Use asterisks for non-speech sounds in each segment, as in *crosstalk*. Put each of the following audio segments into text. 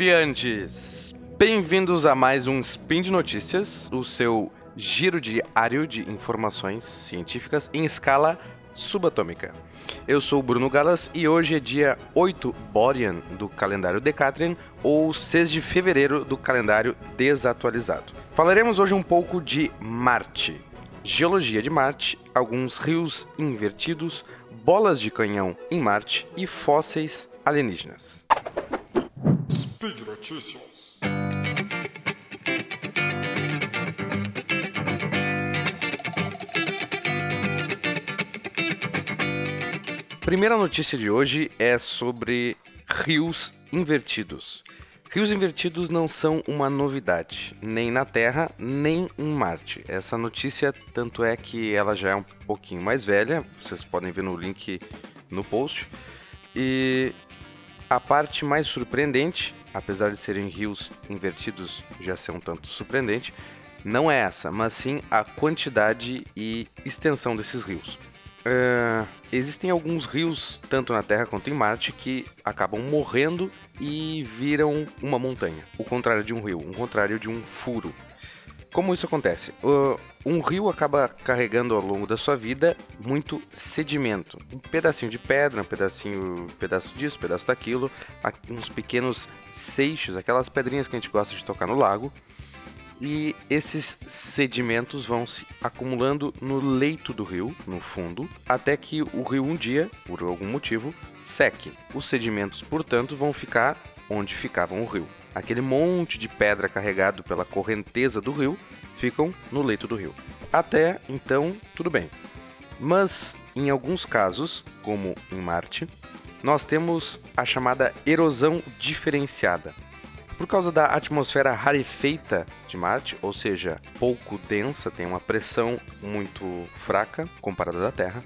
Cheviantes! Bem-vindos a mais um Spin de Notícias, o seu giro diário de informações científicas em escala subatômica. Eu sou o Bruno Galas e hoje é dia 8 Borean do calendário Decatrian ou 6 de fevereiro do calendário desatualizado. Falaremos hoje um pouco de Marte, geologia de Marte, alguns rios invertidos, bolas de canhão em Marte e fósseis alienígenas. Notícias. Primeira notícia de hoje é sobre rios invertidos. Rios invertidos não são uma novidade, nem na Terra, nem em Marte. Essa notícia, tanto é que ela já é um pouquinho mais velha, vocês podem ver no link no post. E a parte mais surpreendente, apesar de serem rios invertidos já ser um tanto surpreendente, não é essa, mas sim a quantidade e extensão desses rios. Uh, existem alguns rios, tanto na Terra quanto em Marte, que acabam morrendo e viram uma montanha. O contrário de um rio, o contrário de um furo. Como isso acontece? Uh, um rio acaba carregando ao longo da sua vida muito sedimento. Um pedacinho de pedra, um pedacinho, um pedaço disso, um pedaço daquilo, uns pequenos seixos, aquelas pedrinhas que a gente gosta de tocar no lago e esses sedimentos vão se acumulando no leito do rio, no fundo, até que o rio um dia, por algum motivo, seque. Os sedimentos, portanto, vão ficar onde ficavam o rio. Aquele monte de pedra carregado pela correnteza do rio ficam no leito do rio. Até então, tudo bem. Mas em alguns casos, como em Marte, nós temos a chamada erosão diferenciada. Por causa da atmosfera rarefeita de Marte, ou seja, pouco densa, tem uma pressão muito fraca comparada da Terra,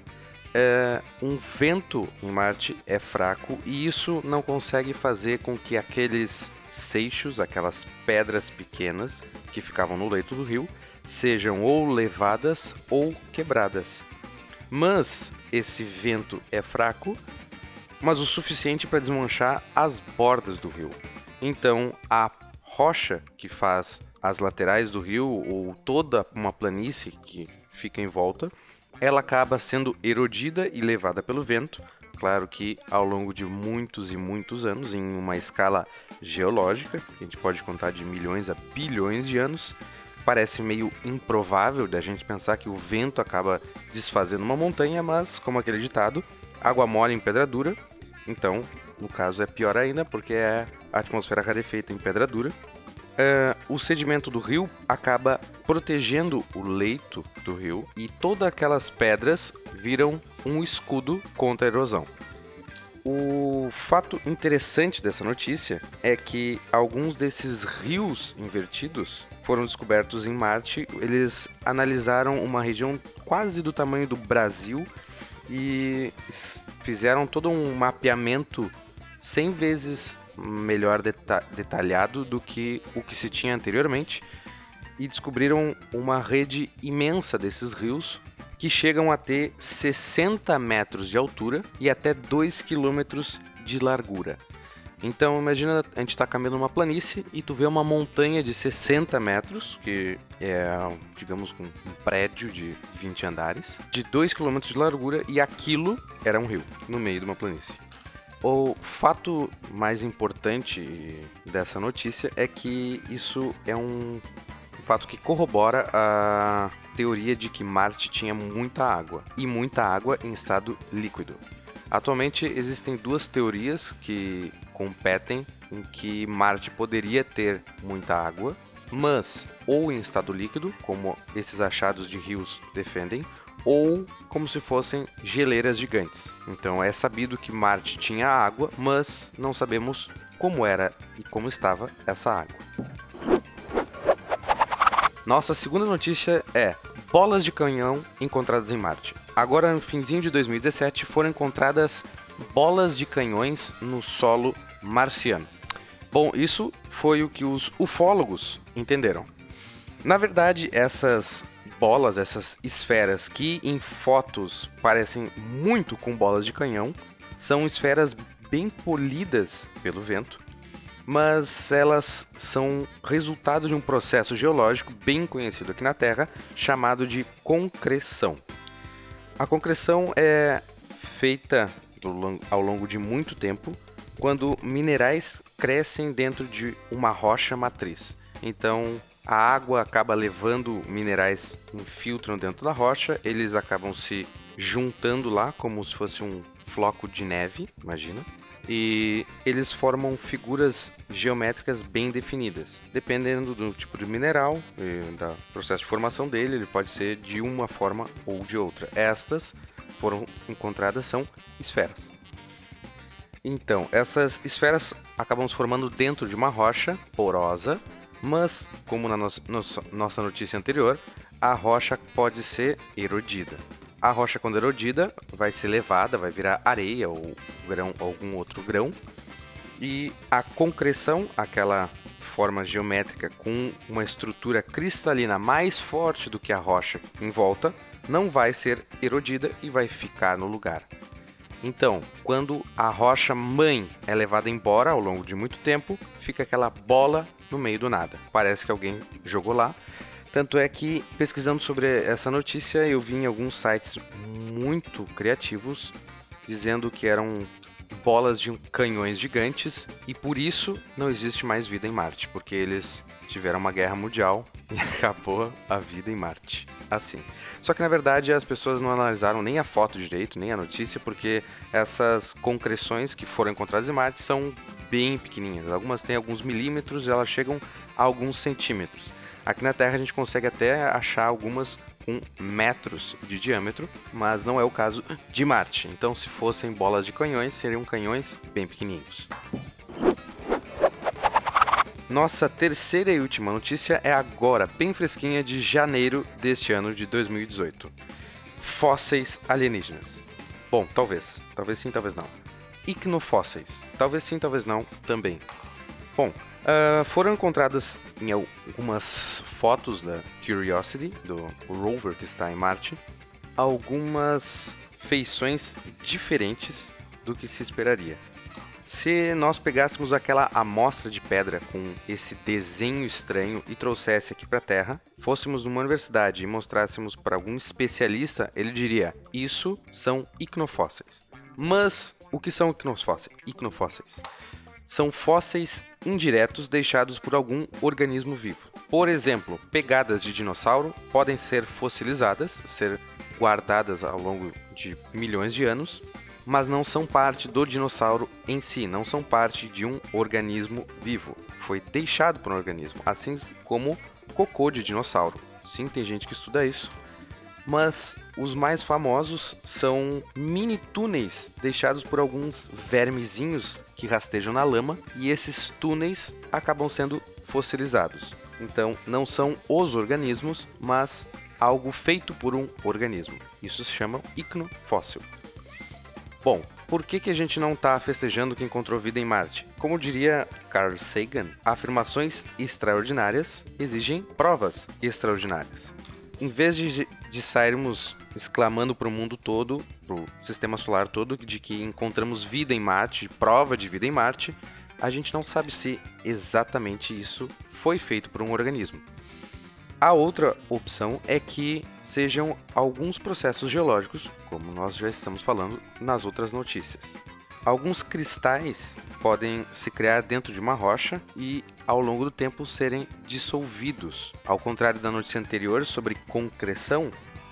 é, um vento em Marte é fraco e isso não consegue fazer com que aqueles seixos, aquelas pedras pequenas que ficavam no leito do rio, sejam ou levadas ou quebradas. Mas esse vento é fraco, mas o suficiente para desmanchar as bordas do rio. Então, a rocha que faz as laterais do rio ou toda uma planície que fica em volta, ela acaba sendo erodida e levada pelo vento. Claro que ao longo de muitos e muitos anos, em uma escala geológica, a gente pode contar de milhões a bilhões de anos, parece meio improvável da gente pensar que o vento acaba desfazendo uma montanha, mas, como aquele ditado, água mole em pedra dura, então no caso é pior ainda, porque é a atmosfera rarefeita em pedra dura. Uh, o sedimento do rio acaba protegendo o leito do rio e todas aquelas pedras viram um escudo contra a erosão. O fato interessante dessa notícia é que alguns desses rios invertidos foram descobertos em Marte. Eles analisaram uma região quase do tamanho do Brasil e fizeram todo um mapeamento 100 vezes melhor deta detalhado do que o que se tinha anteriormente e descobriram uma rede imensa desses rios que chegam a ter 60 metros de altura e até 2 quilômetros de largura. Então imagina a gente está caminhando numa planície e tu vê uma montanha de 60 metros, que é, digamos, um prédio de 20 andares, de 2 km de largura e aquilo era um rio no meio de uma planície. O fato mais importante dessa notícia é que isso é um fato que corrobora a teoria de que Marte tinha muita água e muita água em estado líquido. Atualmente existem duas teorias que competem em que Marte poderia ter muita água, mas ou em estado líquido, como esses achados de rios defendem, ou como se fossem geleiras gigantes. Então é sabido que Marte tinha água, mas não sabemos como era e como estava essa água. Nossa segunda notícia é bolas de canhão encontradas em Marte. Agora, no finzinho de 2017, foram encontradas bolas de canhões no solo marciano. Bom, isso foi o que os ufólogos entenderam. Na verdade, essas bolas, essas esferas que em fotos parecem muito com bolas de canhão, são esferas bem polidas pelo vento mas elas são resultado de um processo geológico bem conhecido aqui na Terra, chamado de concreção. A concreção é feita ao longo de muito tempo quando minerais crescem dentro de uma rocha matriz. Então, a água acaba levando minerais, infiltram dentro da rocha, eles acabam se juntando lá como se fosse um floco de neve, imagina. E eles formam figuras geométricas bem definidas. Dependendo do tipo de mineral e do processo de formação dele, ele pode ser de uma forma ou de outra. Estas foram encontradas são esferas. Então, essas esferas acabam se formando dentro de uma rocha porosa, mas, como na no nossa notícia anterior, a rocha pode ser erodida. A rocha, quando erodida, vai ser levada, vai virar areia ou grão, algum outro grão. E a concreção, aquela forma geométrica com uma estrutura cristalina mais forte do que a rocha em volta, não vai ser erodida e vai ficar no lugar. Então, quando a rocha mãe é levada embora ao longo de muito tempo, fica aquela bola no meio do nada. Parece que alguém jogou lá. Tanto é que, pesquisando sobre essa notícia, eu vi em alguns sites muito criativos dizendo que eram bolas de canhões gigantes e por isso não existe mais vida em Marte, porque eles tiveram uma guerra mundial *laughs* e acabou a vida em Marte. Assim. Só que na verdade as pessoas não analisaram nem a foto direito, nem a notícia, porque essas concreções que foram encontradas em Marte são bem pequenininhas. Algumas têm alguns milímetros elas chegam a alguns centímetros. Aqui na Terra a gente consegue até achar algumas com metros de diâmetro, mas não é o caso de Marte. Então, se fossem bolas de canhões, seriam canhões bem pequenininhos. Nossa terceira e última notícia é agora, bem fresquinha, de janeiro deste ano de 2018. Fósseis alienígenas. Bom, talvez. Talvez sim, talvez não. Icnofósseis. Talvez sim, talvez não, também. Bom, uh, foram encontradas em algumas fotos da Curiosity, do rover que está em Marte, algumas feições diferentes do que se esperaria. Se nós pegássemos aquela amostra de pedra com esse desenho estranho e trouxesse aqui para a Terra, fôssemos numa universidade e mostrássemos para algum especialista, ele diria: Isso são icnofósseis. Mas o que são icnofósseis? São fósseis indiretos deixados por algum organismo vivo. Por exemplo, pegadas de dinossauro podem ser fossilizadas, ser guardadas ao longo de milhões de anos mas não são parte do dinossauro em si, não são parte de um organismo vivo. Foi deixado por um organismo, assim como cocô de dinossauro. Sim, tem gente que estuda isso. Mas os mais famosos são mini túneis deixados por alguns vermezinhos que rastejam na lama e esses túneis acabam sendo fossilizados. Então, não são os organismos, mas algo feito por um organismo. Isso se chama icnofóssil. Bom, por que, que a gente não está festejando que encontrou vida em Marte? Como diria Carl Sagan, afirmações extraordinárias exigem provas extraordinárias. Em vez de, de sairmos exclamando para o mundo todo, para o sistema solar todo, de que encontramos vida em Marte, prova de vida em Marte, a gente não sabe se exatamente isso foi feito por um organismo. A outra opção é que sejam alguns processos geológicos, como nós já estamos falando nas outras notícias. Alguns cristais podem se criar dentro de uma rocha e, ao longo do tempo, serem dissolvidos. Ao contrário da notícia anterior sobre concreção,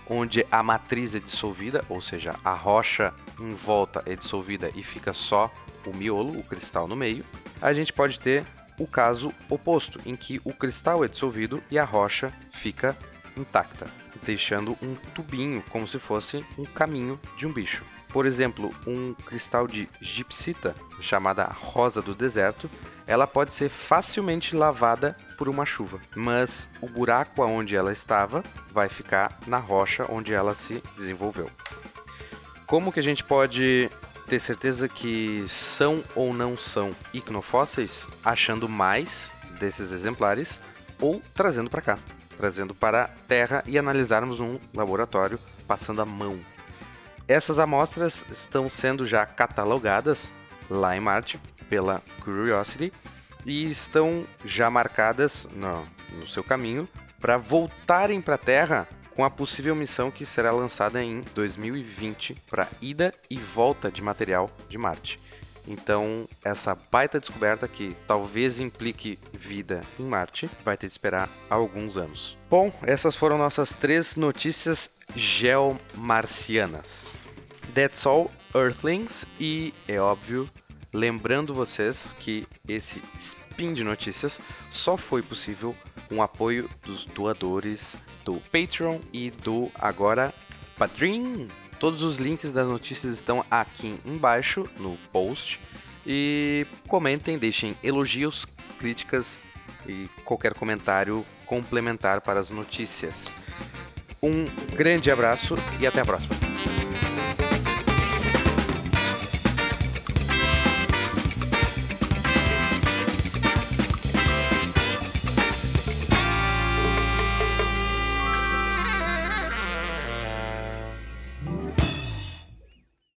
onde a matriz é dissolvida, ou seja, a rocha em volta é dissolvida e fica só o miolo, o cristal no meio, a gente pode ter o caso oposto, em que o cristal é dissolvido e a rocha fica intacta deixando um tubinho, como se fosse um caminho de um bicho. Por exemplo, um cristal de gipsita, chamada rosa do deserto, ela pode ser facilmente lavada por uma chuva, mas o buraco aonde ela estava vai ficar na rocha onde ela se desenvolveu. Como que a gente pode ter certeza que são ou não são icnofósseis? Achando mais desses exemplares ou trazendo para cá trazendo para a Terra e analisarmos num laboratório passando a mão. Essas amostras estão sendo já catalogadas lá em Marte pela Curiosity e estão já marcadas no, no seu caminho para voltarem para a Terra com a possível missão que será lançada em 2020 para ida e volta de material de Marte. Então, essa baita descoberta que talvez implique vida em Marte vai ter de esperar alguns anos. Bom, essas foram nossas três notícias geomarcianas. That's all, Earthlings, e é óbvio, lembrando vocês que esse spin de notícias só foi possível com o apoio dos doadores do Patreon e do agora Padrim. Todos os links das notícias estão aqui embaixo no post. E comentem, deixem elogios, críticas e qualquer comentário complementar para as notícias. Um grande abraço e até a próxima.